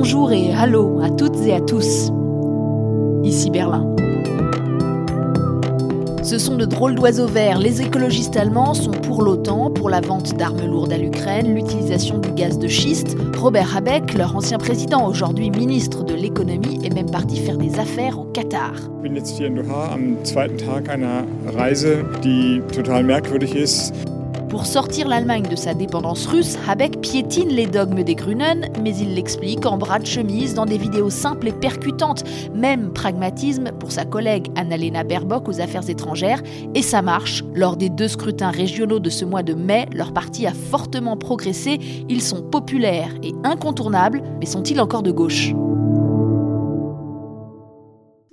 Bonjour et hallo à toutes et à tous. Ici Berlin. Ce sont de drôles d'oiseaux verts. Les écologistes allemands sont pour l'OTAN, pour la vente d'armes lourdes à l'Ukraine, l'utilisation du gaz de schiste. Robert Habeck, leur ancien président, aujourd'hui ministre de l'économie, est même parti faire des affaires au Qatar. Ich bin jetzt hier in Doha am zweiten Tag einer Reise, die total merkwürdig ist. Pour sortir l'Allemagne de sa dépendance russe, Habeck piétine les dogmes des Grünen, mais il l'explique en bras de chemise dans des vidéos simples et percutantes. Même pragmatisme pour sa collègue Annalena Baerbock aux affaires étrangères. Et ça marche. Lors des deux scrutins régionaux de ce mois de mai, leur parti a fortement progressé. Ils sont populaires et incontournables, mais sont-ils encore de gauche?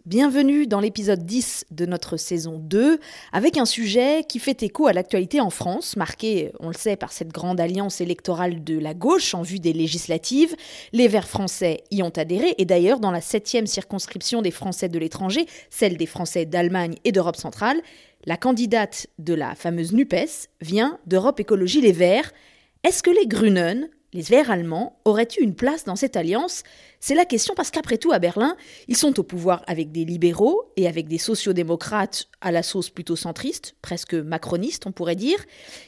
Bienvenue dans l'épisode 10 de notre saison 2, avec un sujet qui fait écho à l'actualité en France, marqué, on le sait, par cette grande alliance électorale de la gauche en vue des législatives. Les Verts français y ont adhéré, et d'ailleurs, dans la septième circonscription des Français de l'étranger, celle des Français d'Allemagne et d'Europe centrale, la candidate de la fameuse NUPES vient d'Europe Écologie Les Verts. Est-ce que les Grünen les Verts allemands auraient eu une place dans cette alliance C'est la question parce qu'après tout, à Berlin, ils sont au pouvoir avec des libéraux et avec des sociodémocrates à la sauce plutôt centriste, presque macroniste, on pourrait dire.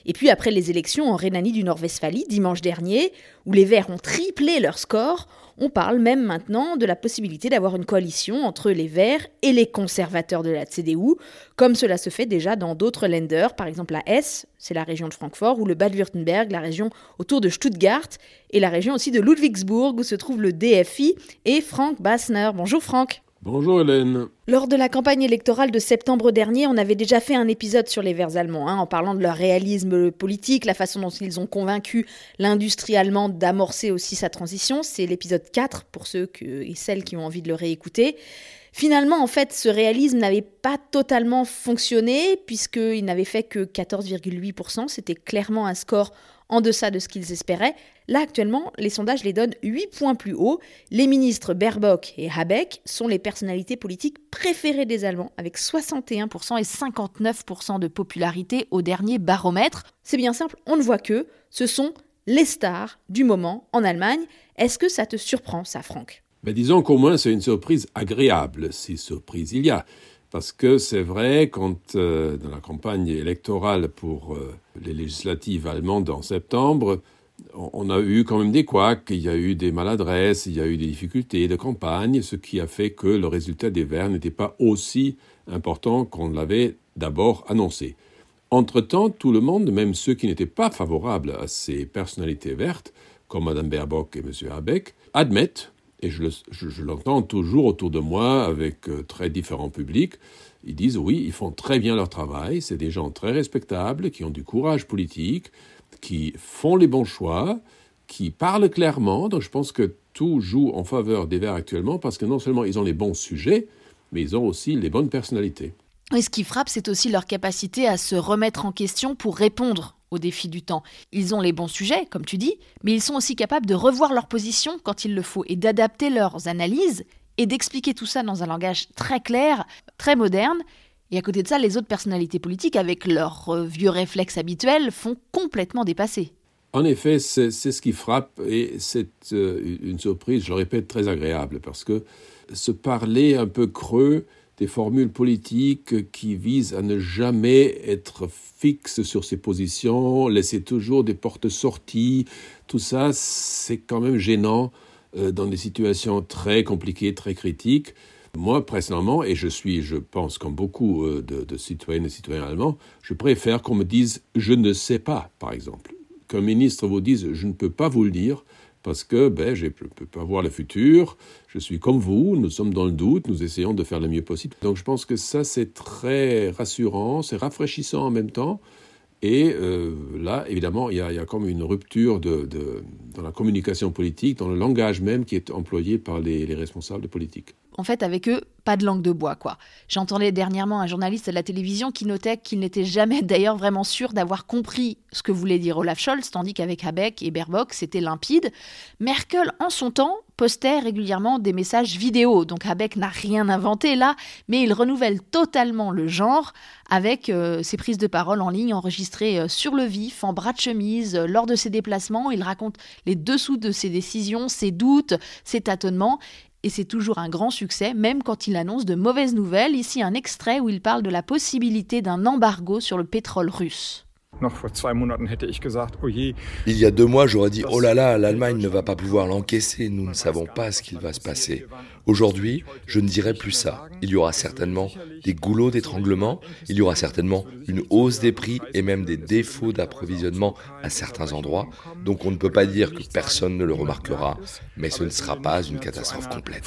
Et puis après les élections en Rhénanie du Nord-Westphalie, dimanche dernier, où les Verts ont triplé leur score, on parle même maintenant de la possibilité d'avoir une coalition entre les Verts et les conservateurs de la CDU, comme cela se fait déjà dans d'autres Länder, par exemple la Hesse, c'est la région de Francfort, ou le Bade-Württemberg, la région autour de Stuttgart, et la région aussi de Ludwigsburg, où se trouve le DFI, et Frank Bassner. Bonjour Franck. Bonjour Hélène. Lors de la campagne électorale de septembre dernier, on avait déjà fait un épisode sur les Verts allemands, hein, en parlant de leur réalisme politique, la façon dont ils ont convaincu l'industrie allemande d'amorcer aussi sa transition. C'est l'épisode 4 pour ceux et celles qui ont envie de le réécouter. Finalement, en fait, ce réalisme n'avait pas totalement fonctionné, puisqu'il n'avait fait que 14,8%. C'était clairement un score en deçà de ce qu'ils espéraient. Là, actuellement, les sondages les donnent 8 points plus haut. Les ministres Baerbock et Habeck sont les personnalités politiques préférées des Allemands, avec 61% et 59% de popularité au dernier baromètre. C'est bien simple, on ne voit que ce sont les stars du moment en Allemagne. Est-ce que ça te surprend, ça, Franck? Ben Disons qu'au moins c'est une surprise agréable, si surprise il y a. Parce que c'est vrai, quand euh, dans la campagne électorale pour euh, les législatives allemandes en septembre, on a eu quand même des couacs, il y a eu des maladresses, il y a eu des difficultés de campagne, ce qui a fait que le résultat des Verts n'était pas aussi important qu'on l'avait d'abord annoncé. Entre-temps, tout le monde, même ceux qui n'étaient pas favorables à ces personnalités vertes, comme Mme Baerbock et M. Habeck, admettent et je, l'entends toujours autour de moi avec euh, très différents publics, ils disent oui, ils font très bien leur travail, c'est des gens très respectables, qui ont du courage politique, qui font les bons choix, qui parlent clairement, donc je pense que tout joue en faveur des Verts actuellement, parce que non seulement ils ont les bons sujets, mais ils ont aussi les bonnes personnalités. Et ce qui frappe, c'est aussi leur capacité à se remettre en question pour répondre aux défis du temps. Ils ont les bons sujets, comme tu dis, mais ils sont aussi capables de revoir leur position quand il le faut et d'adapter leurs analyses et d'expliquer tout ça dans un langage très clair, très moderne. Et à côté de ça, les autres personnalités politiques, avec leurs euh, vieux réflexes habituels, font complètement dépasser. En effet, c'est ce qui frappe et c'est euh, une surprise, je le répète, très agréable parce que se parler un peu creux, des formules politiques qui visent à ne jamais être fixe sur ses positions, laisser toujours des portes sorties. Tout ça, c'est quand même gênant euh, dans des situations très compliquées, très critiques. Moi, personnellement, et je suis, je pense, comme beaucoup euh, de, de citoyennes et citoyens allemands, je préfère qu'on me dise je ne sais pas, par exemple. Qu'un ministre vous dise je ne peux pas vous le dire, parce que ben, je ne peux pas voir le futur, je suis comme vous, nous sommes dans le doute, nous essayons de faire le mieux possible. Donc je pense que ça, c'est très rassurant, c'est rafraîchissant en même temps. Et euh, là, évidemment, il y, a, il comme une rupture dans la communication politique, dans le langage même qui est employé par les, les responsables politiques en fait, avec eux, pas de langue de bois, quoi. J'entendais dernièrement un journaliste de la télévision qui notait qu'il n'était jamais d'ailleurs vraiment sûr d'avoir compris ce que voulait dire Olaf Scholz, tandis qu'avec Habeck et Baerbock, c'était limpide. Merkel, en son temps, postait régulièrement des messages vidéo. Donc Habeck n'a rien inventé là, mais il renouvelle totalement le genre avec euh, ses prises de parole en ligne enregistrées euh, sur le vif, en bras de chemise, euh, lors de ses déplacements. Il raconte les dessous de ses décisions, ses doutes, ses tâtonnements. Et c'est toujours un grand succès, même quand il annonce de mauvaises nouvelles. Ici, un extrait où il parle de la possibilité d'un embargo sur le pétrole russe. Oh Il y a deux mois, j'aurais dit Oh là là, l'Allemagne ne va pas pouvoir l'encaisser, nous ne savons pas ce qu'il va se passer. Aujourd'hui, je ne dirai plus ça. Il y aura certainement des goulots d'étranglement, il y aura certainement une hausse des prix et même des défauts d'approvisionnement à certains endroits. Donc on ne peut pas dire que personne ne le remarquera, mais ce ne sera pas une catastrophe complète.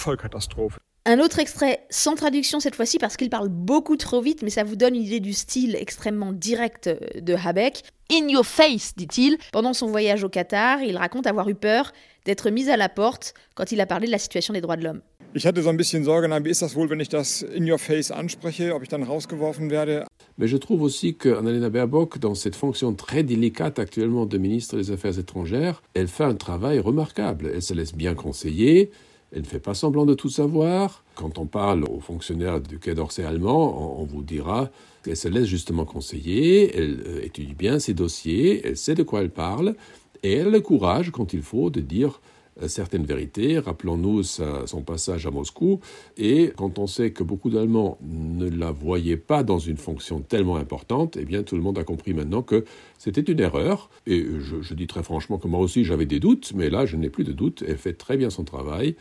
Un autre extrait sans traduction cette fois-ci parce qu'il parle beaucoup trop vite, mais ça vous donne une idée du style extrêmement direct de Habeck. In your face, dit-il. Pendant son voyage au Qatar, il raconte avoir eu peur d'être mis à la porte quand il a parlé de la situation des droits de l'homme. Ich hatte so ein bisschen Sorge, wie ist das wohl, wenn ich das in your face anspreche, ob ich dann rausgeworfen werde? Mais je trouve aussi qu'Annalena Baerbock, dans cette fonction très délicate actuellement de ministre des Affaires étrangères, elle fait un travail remarquable. Elle se laisse bien conseiller, elle ne fait pas semblant de tout savoir. Quand on parle aux fonctionnaires du Quai d'Orsay allemand, on vous dira qu'elle se laisse justement conseiller, elle euh, étudie bien ses dossiers, elle sait de quoi elle parle, et elle a le courage, quand il faut, de dire euh, certaines vérités. Rappelons-nous son passage à Moscou. Et quand on sait que beaucoup d'Allemands ne la voyaient pas dans une fonction tellement importante, eh bien tout le monde a compris maintenant que c'était une erreur. Et je, je dis très franchement que moi aussi j'avais des doutes, mais là je n'ai plus de doutes. Elle fait très bien son travail.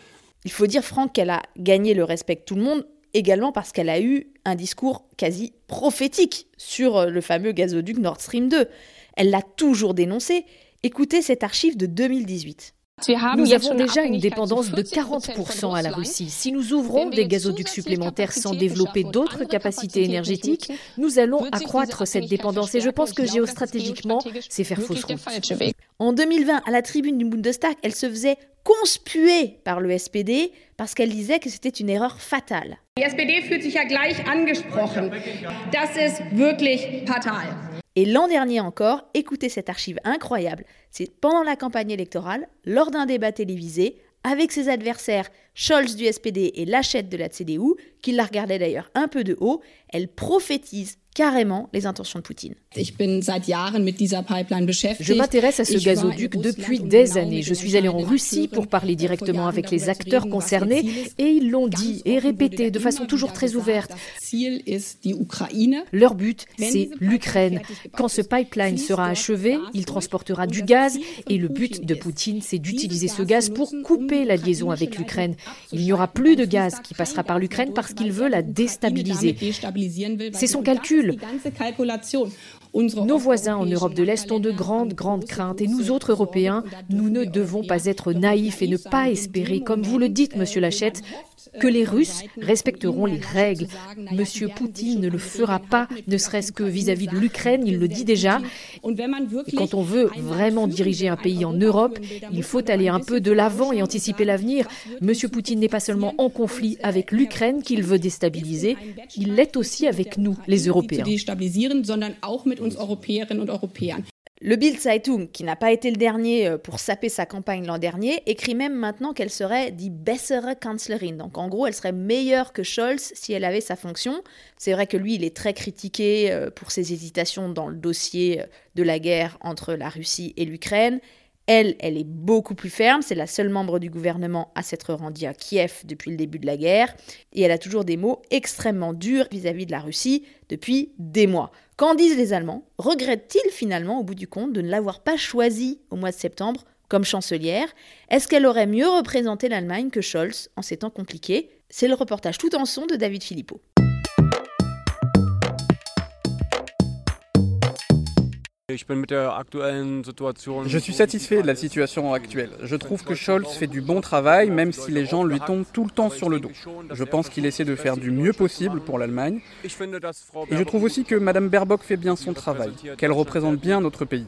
Il faut dire, Franck, qu'elle a gagné le respect de tout le monde, également parce qu'elle a eu un discours quasi prophétique sur euh, le fameux gazoduc Nord Stream 2. Elle l'a toujours dénoncé. Écoutez cette archive de 2018. Nous avons déjà une dépendance de 40% à la Russie. Si nous ouvrons des gazoducs supplémentaires sans développer d'autres capacités énergétiques, nous allons accroître cette dépendance. Et je pense que géostratégiquement, c'est faire fausse route. En 2020, à la tribune du Bundestag, elle se faisait conspuer par le SPD parce qu'elle disait que c'était une erreur fatale. SPD fühlt sich ja gleich angesprochen. Das ist wirklich fatal. Et l'an dernier encore, écoutez cette archive incroyable, c'est pendant la campagne électorale, lors d'un débat télévisé, avec ses adversaires Scholz du SPD et Lachette de la CDU, qui la regardait d'ailleurs un peu de haut, elle prophétise carrément les intentions de Poutine. Je m'intéresse à ce gazoduc depuis des années. Je suis allé en Russie pour parler directement avec les acteurs concernés et ils l'ont dit et répété de façon toujours très ouverte. Leur but, c'est l'Ukraine. Quand ce pipeline sera achevé, il transportera du gaz et le but de Poutine, c'est d'utiliser ce gaz pour couper la liaison avec l'Ukraine. Il n'y aura plus de gaz qui passera par l'Ukraine parce qu'il veut la déstabiliser. C'est son calcul. Nos voisins en Europe de l'Est ont de grandes, grandes craintes. et nous autres Européens, nous ne devons pas être naïfs et ne pas espérer, comme vous le dites, Monsieur Lachette, que les Russes respecteront les règles. Monsieur Poutine ne le fera pas, ne serait-ce que vis-à-vis de l'Ukraine, il le dit déjà. Et quand on veut vraiment diriger un pays en Europe, il faut aller un peu de l'avant et anticiper l'avenir. Monsieur Poutine n'est pas seulement en conflit avec l'Ukraine qu'il veut déstabiliser, il l'est aussi avec nous, les Européens. Le Bild Zeitung, qui n'a pas été le dernier euh, pour saper sa campagne l'an dernier, écrit même maintenant qu'elle serait die bessere Kanzlerin. Donc en gros, elle serait meilleure que Scholz si elle avait sa fonction. C'est vrai que lui, il est très critiqué euh, pour ses hésitations dans le dossier euh, de la guerre entre la Russie et l'Ukraine. Elle, elle est beaucoup plus ferme, c'est la seule membre du gouvernement à s'être rendue à Kiev depuis le début de la guerre, et elle a toujours des mots extrêmement durs vis-à-vis de la Russie depuis des mois. Qu'en disent les Allemands? Regrettent-ils finalement, au bout du compte, de ne l'avoir pas choisie au mois de septembre comme chancelière? Est-ce qu'elle aurait mieux représenté l'Allemagne que Scholz en ces temps compliqués? C'est le reportage tout en son de David Philippot. Je suis satisfait de la situation actuelle. Je trouve que Scholz fait du bon travail, même si les gens lui tombent tout le temps sur le dos. Je pense qu'il essaie de faire du mieux possible pour l'Allemagne. Et je trouve aussi que Mme Baerbock fait bien son travail, qu'elle représente bien notre pays.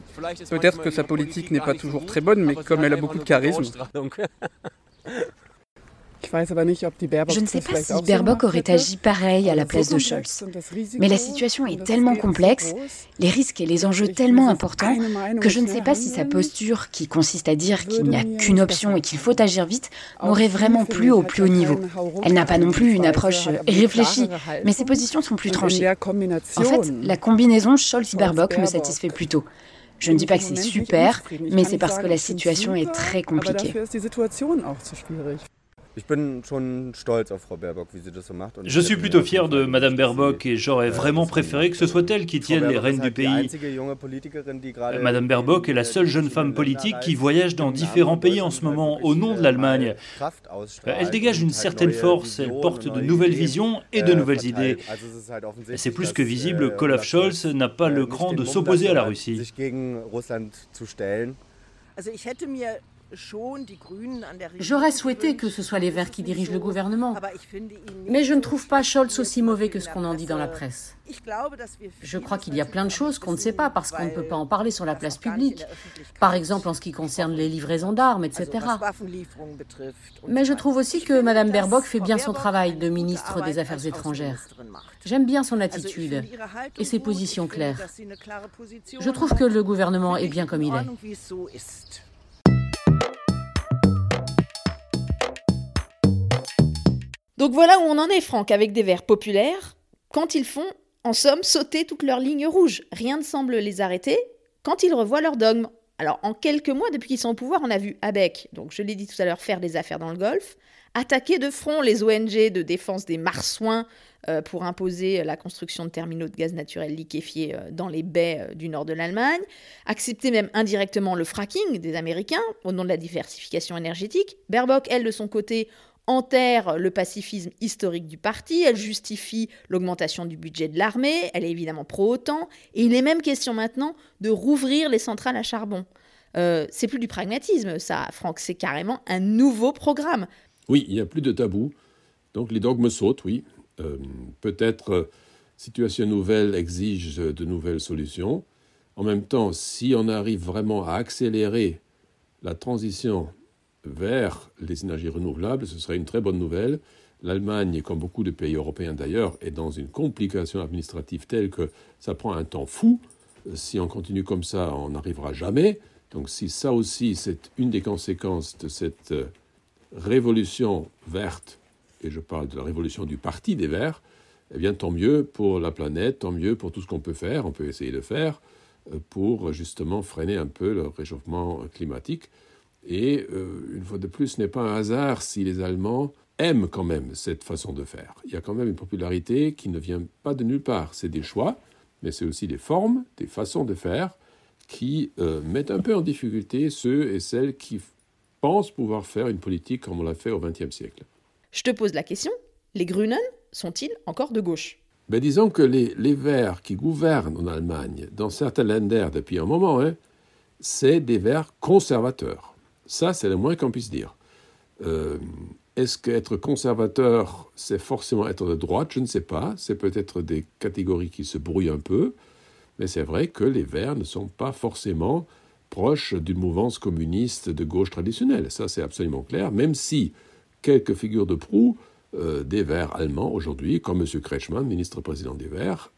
Peut-être que sa politique n'est pas toujours très bonne, mais comme elle a beaucoup de charisme. Je ne sais pas si Baerbock aurait agi pareil à la place de Scholz. Mais la situation est tellement complexe, les risques et les enjeux tellement importants, que je ne sais pas si sa posture, qui consiste à dire qu'il n'y a qu'une option et qu'il faut agir vite, m'aurait vraiment plu au plus haut niveau. Elle n'a pas non plus une approche réfléchie, mais ses positions sont plus tranchées. En fait, la combinaison Scholz-Baerbock me satisfait plutôt. Je ne dis pas que c'est super, mais c'est parce que la situation est très compliquée. Je suis plutôt fier de Madame Baerbock et j'aurais vraiment préféré que ce soit elle qui tienne les rênes du pays. Madame Baerbock est la seule jeune femme politique qui voyage dans différents pays en ce moment au nom de l'Allemagne. Elle dégage une certaine force, elle porte de nouvelles visions et de nouvelles idées. C'est plus que visible qu'Olaf Scholz n'a pas le cran de s'opposer à la Russie. J'aurais souhaité que ce soit les Verts qui dirigent le gouvernement, mais je ne trouve pas Scholz aussi mauvais que ce qu'on en dit dans la presse. Je crois qu'il y a plein de choses qu'on ne sait pas parce qu'on ne peut pas en parler sur la place publique, par exemple en ce qui concerne les livraisons d'armes, etc. Mais je trouve aussi que Mme Baerbock fait bien son travail de ministre des Affaires étrangères. J'aime bien son attitude et ses positions claires. Je trouve que le gouvernement est bien comme il est. Donc voilà où on en est, Franck, avec des Verts populaires, quand ils font, en somme, sauter toutes leurs lignes rouges. Rien ne semble les arrêter quand ils revoient leurs dogmes. Alors, en quelques mois, depuis qu'ils sont au pouvoir, on a vu Abeck, donc je l'ai dit tout à l'heure, faire des affaires dans le Golfe, attaquer de front les ONG de défense des marsouins euh, pour imposer la construction de terminaux de gaz naturel liquéfié euh, dans les baies euh, du nord de l'Allemagne, accepter même indirectement le fracking des Américains au nom de la diversification énergétique. Baerbock, elle, de son côté, enterre le pacifisme historique du parti, elle justifie l'augmentation du budget de l'armée, elle est évidemment pro-OTAN, et il est même question maintenant de rouvrir les centrales à charbon. Euh, c'est plus du pragmatisme, ça, Franck, c'est carrément un nouveau programme. Oui, il n'y a plus de tabou, donc les dogmes sautent, oui. Euh, peut-être euh, situation nouvelle exige de nouvelles solutions. En même temps, si on arrive vraiment à accélérer la transition vers les énergies renouvelables, ce serait une très bonne nouvelle. L'Allemagne, comme beaucoup de pays européens d'ailleurs, est dans une complication administrative telle que ça prend un temps fou. Si on continue comme ça, on n'arrivera jamais. Donc si ça aussi, c'est une des conséquences de cette euh, révolution verte, et je parle de la révolution du Parti des Verts, eh bien tant mieux pour la planète, tant mieux pour tout ce qu'on peut faire, on peut essayer de faire, euh, pour justement freiner un peu le réchauffement climatique. Et euh, une fois de plus, ce n'est pas un hasard si les Allemands aiment quand même cette façon de faire. Il y a quand même une popularité qui ne vient pas de nulle part. C'est des choix, mais c'est aussi des formes, des façons de faire qui euh, mettent un peu en difficulté ceux et celles qui pensent pouvoir faire une politique comme on l'a fait au XXe siècle. Je te pose la question, les Grünen sont-ils encore de gauche? Ben, Disons que les, les, Verts qui gouvernent en Allemagne, dans certains Länder depuis un moment, hein, c'est des Verts conservateurs. Ça, c'est le moins qu'on puisse dire. Euh, est-ce qu'être conservateur, c'est forcément être de droite? Je ne sais pas. C'est peut-être des catégories qui se brouillent un peu. Mais c'est vrai que les Verts ne sont pas forcément proches d'une mouvance communiste de gauche traditionnelle. Ça, c'est absolument clair. Même si quelques figures de proue euh, des Verts allemands aujourd'hui, comme M. Kretschmann, ministre-président des Verts,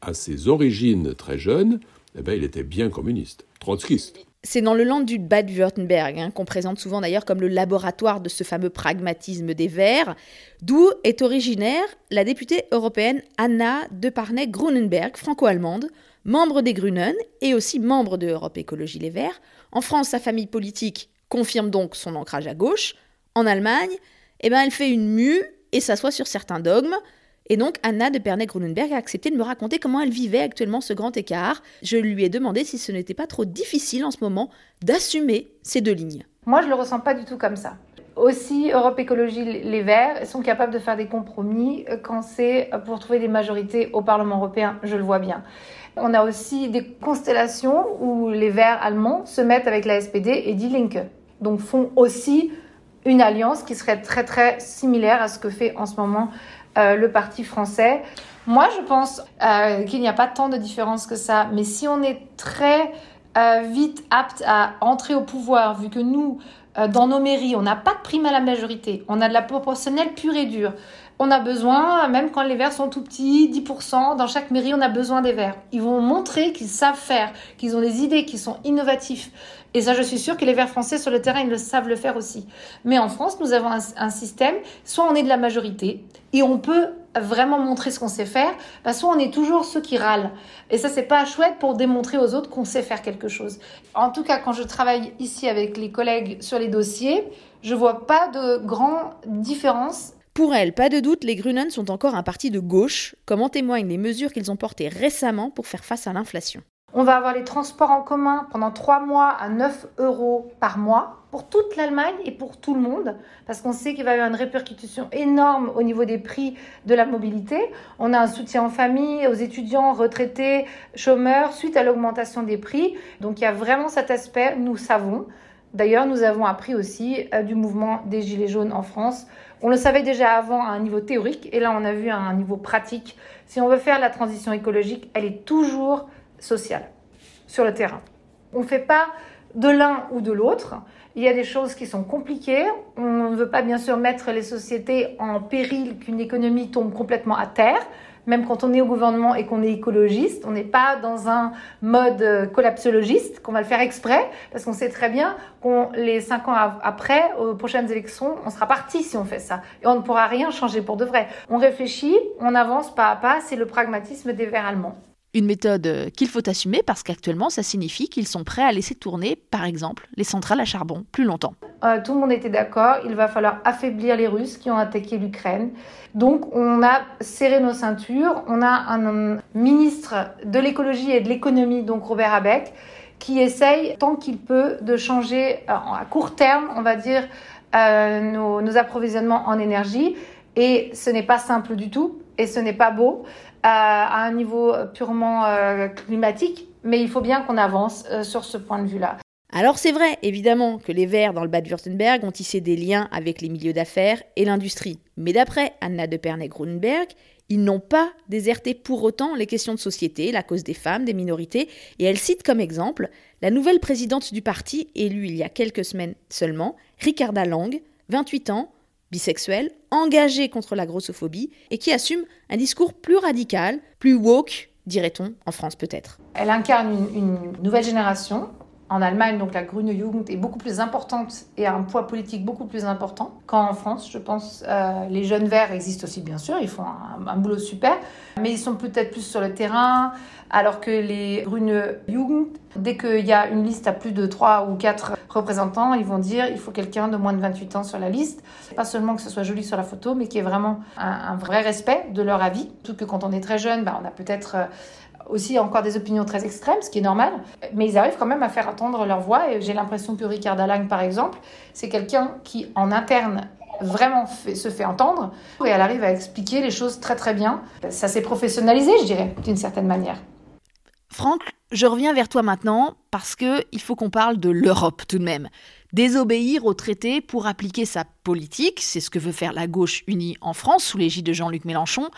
à ses origines très jeunes, eh bien, il était bien communiste, trotskiste. C'est dans le land du Bade-Württemberg, hein, qu'on présente souvent d'ailleurs comme le laboratoire de ce fameux pragmatisme des Verts, d'où est originaire la députée européenne Anna de Parnay-Grunenberg, franco-allemande, membre des Grünen et aussi membre de Europe Écologie Les Verts. En France, sa famille politique confirme donc son ancrage à gauche. En Allemagne, eh ben, elle fait une mue et s'assoit sur certains dogmes. Et donc, Anna de Pernay-Grunenberg a accepté de me raconter comment elle vivait actuellement ce grand écart. Je lui ai demandé si ce n'était pas trop difficile en ce moment d'assumer ces deux lignes. Moi, je ne le ressens pas du tout comme ça. Aussi, Europe Écologie Les Verts sont capables de faire des compromis quand c'est pour trouver des majorités au Parlement européen, je le vois bien. On a aussi des constellations où les Verts allemands se mettent avec la SPD et Die Linke, donc font aussi une alliance qui serait très très similaire à ce que fait en ce moment euh, le parti français. Moi, je pense euh, qu'il n'y a pas tant de différence que ça, mais si on est très euh, vite apte à entrer au pouvoir, vu que nous, dans nos mairies, on n'a pas de prime à la majorité, on a de la proportionnelle pure et dure. On a besoin, même quand les verts sont tout petits, 10%, dans chaque mairie, on a besoin des verts. Ils vont montrer qu'ils savent faire, qu'ils ont des idées, qu'ils sont innovatifs. Et ça, je suis sûre que les verts français sur le terrain, ils le savent le faire aussi. Mais en France, nous avons un, système, soit on est de la majorité, et on peut vraiment montrer ce qu'on sait faire, bah, soit on est toujours ceux qui râlent. Et ça, c'est pas chouette pour démontrer aux autres qu'on sait faire quelque chose. En tout cas, quand je travaille ici avec les collègues sur les dossiers, je vois pas de grande différence pour elle, pas de doute, les Grünen sont encore un parti de gauche, comme en témoignent les mesures qu'ils ont portées récemment pour faire face à l'inflation? On va avoir les transports en commun pendant trois mois à 9 euros par mois pour toute l'Allemagne et pour tout le monde, parce qu'on sait qu'il va y avoir une répercussion énorme au niveau des prix de la mobilité. On a un soutien en famille, aux étudiants, retraités, chômeurs, suite à l'augmentation des prix. Donc il y a vraiment cet aspect, nous savons. D'ailleurs, nous avons appris aussi euh, du mouvement des Gilets jaunes en France on le savait déjà avant à un niveau théorique et là on a vu à un niveau pratique. Si on veut faire la transition écologique, elle est toujours sociale sur le terrain. On ne fait pas de l'un ou de l'autre. Il y a des choses qui sont compliquées. On ne veut pas bien sûr mettre les sociétés en péril qu'une économie tombe complètement à terre même quand on est au gouvernement et qu'on est écologiste, on n'est pas dans un mode euh, collapsologiste, qu'on va le faire exprès, parce qu'on sait très bien qu'on les cinq ans après, aux prochaines élections, on sera parti si on fait ça. Et on ne pourra rien changer pour de vrai. On réfléchit, on avance pas à pas, c'est le pragmatisme des Verts allemands. Une méthode euh, qu'il faut assumer parce qu'actuellement, ça signifie qu'ils sont prêts à laisser tourner, par exemple, les centrales à charbon plus longtemps. Euh, tout le monde était d'accord, il va falloir affaiblir les Russes qui ont attaqué l'Ukraine. Donc on a serré nos ceintures, on a un, ministre de l'écologie et de l'économie, donc Robert Abeck, qui essaye tant qu'il peut de changer euh, à court terme, on va dire, nos, nos approvisionnements en énergie. Et ce n'est pas simple du tout et ce n'est pas beau à un niveau purement euh, climatique, mais il faut bien qu'on avance euh, sur ce point de vue-là. Alors c'est vrai, évidemment, que les Verts dans le Bade-Württemberg ont tissé des liens avec les milieux d'affaires et l'industrie. Mais d'après Anna de Pernay-Grunenberg, ils n'ont pas déserté pour autant les questions de société, la cause des femmes, des minorités, et elle cite comme exemple la nouvelle présidente du parti, élue il y a quelques semaines seulement, Ricarda Lang, 28 ans, bisexuelle, engagée contre la grossophobie et qui assume un discours plus radical, plus woke, dirait-on, en France peut-être. Elle incarne une, nouvelle génération. En Allemagne, donc la Grüne Jugend est beaucoup plus importante et a un poids politique beaucoup plus important qu'en France. Je pense euh, les jeunes verts existent aussi, bien sûr, ils font un, boulot super, mais ils sont peut-être plus sur le terrain, alors que les Grüne Jugend, dès qu'il y a une liste à plus de 3 ou 4 représentants, ils vont dire il faut quelqu'un de moins de 28 ans sur la liste. Pas seulement que ce soit joli sur la photo, mais qu'il y ait vraiment un, vrai respect de leur avis. Tout que quand on est très jeune, bah, on a peut-être euh, aussi encore des opinions très extrêmes, ce qui est normal, mais ils arrivent quand même à faire entendre leur voix. Et j'ai l'impression que Ricard Lang, par exemple, c'est quelqu'un qui, en interne, vraiment se fait entendre et elle arrive à expliquer les choses très très bien. Ça s'est professionnalisé, je dirais, d'une certaine manière. Franck, je reviens vers toi maintenant parce que il faut qu'on parle de l'Europe tout de même. Désobéir au traité pour appliquer sa politique, c'est ce que veut faire la gauche unie en France sous l'égide de Jean-Luc Mélenchon.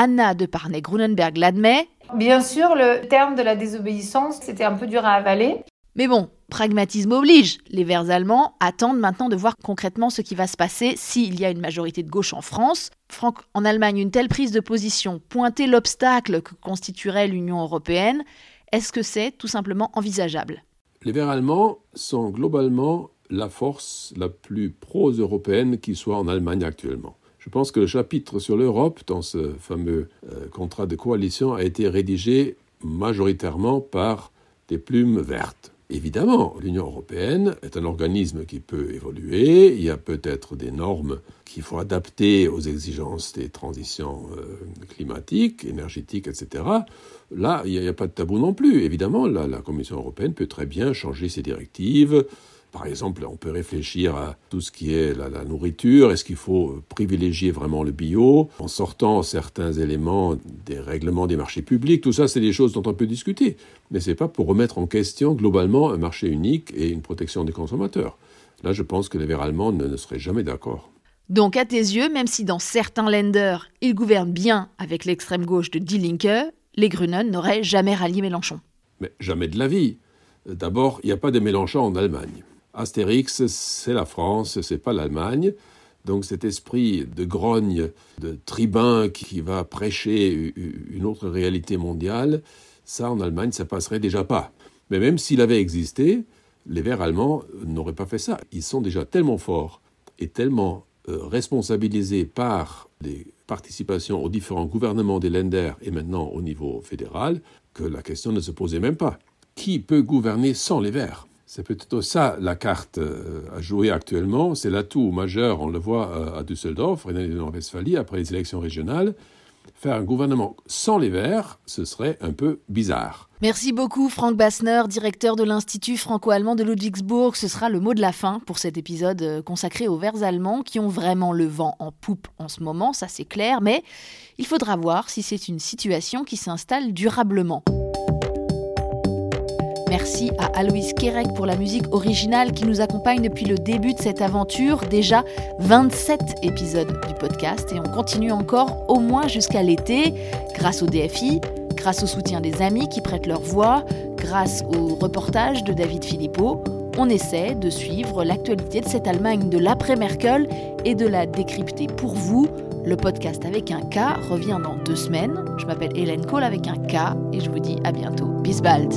Anna de Parnay-Grunenberg l'admet. Bien sûr, le terme de la désobéissance, c'était un peu dur à avaler. Mais bon, pragmatisme oblige. Les Verts allemands attendent maintenant de voir concrètement ce qui va se passer s'il y a une majorité de gauche en France. Franck, en Allemagne, une telle prise de position, pointer l'obstacle que constituerait l'Union européenne, est-ce que c'est tout simplement envisageable? Les Verts allemands sont globalement la force la plus pro-européenne qui soit en Allemagne actuellement. Je pense que le chapitre sur l'Europe dans ce fameux euh, contrat de coalition a été rédigé majoritairement par des plumes vertes. Évidemment, l'Union européenne est un organisme qui peut évoluer, il y a peut-être des normes qu'il faut adapter aux exigences des transitions euh, climatiques, énergétiques, etc. Là, il n'y a, pas de tabou non plus. Évidemment, la Commission européenne peut très bien changer ses directives, par exemple, on peut réfléchir à tout ce qui est la, nourriture. Est-ce qu'il faut privilégier vraiment le bio en sortant certains éléments des règlements des marchés publics? Tout ça, c'est des choses dont on peut discuter. Mais ce n'est pas pour remettre en question globalement un marché unique et une protection des consommateurs. Là, je pense que les Verts allemands ne, ne seraient jamais d'accord. Donc, à tes yeux, même si dans certains lenders, ils gouvernent bien avec l'extrême gauche de Die Linke, les Grünen n'auraient jamais rallié Mélenchon. Mais jamais de la vie. D'abord, il n'y a pas de Mélenchon en Allemagne. Astérix, c'est la France, c'est pas l'Allemagne. Donc cet esprit de grogne, de tribun qui va prêcher une autre réalité mondiale, ça en Allemagne, ça passerait déjà pas. Mais même s'il avait existé, les Verts allemands n'auraient pas fait ça. Ils sont déjà tellement forts et tellement euh, responsabilisés par les participations aux différents gouvernements des Länder et maintenant au niveau fédéral que la question ne se posait même pas. Qui peut gouverner sans les Verts? C'est peut-être ça la carte euh, à jouer actuellement. C'est l'atout majeur, on le voit euh, à Düsseldorf, en westphalie après les élections régionales. Faire un gouvernement sans les Verts, ce serait un peu bizarre. Merci beaucoup Franck Bassner, directeur de l'Institut franco-allemand de Ludwigsburg. Ce sera le mot de la fin pour cet épisode euh, consacré aux Verts allemands qui ont vraiment le vent en poupe en ce moment, ça c'est clair, mais il faudra voir si c'est une situation qui s'installe durablement. Merci à Aloïs Kerek pour la musique originale qui nous accompagne depuis le début de cette aventure. Déjà 27 épisodes du podcast et on continue encore au moins jusqu'à l'été grâce au DFI, grâce au soutien des amis qui prêtent leur voix, grâce au reportage de David Philippot. On essaie de suivre l'actualité de cette Allemagne de l'après-Merkel et de la décrypter pour vous. Le podcast avec un K revient dans deux semaines. Je m'appelle Hélène Kohl avec un K et je vous dis à bientôt. Bis bald!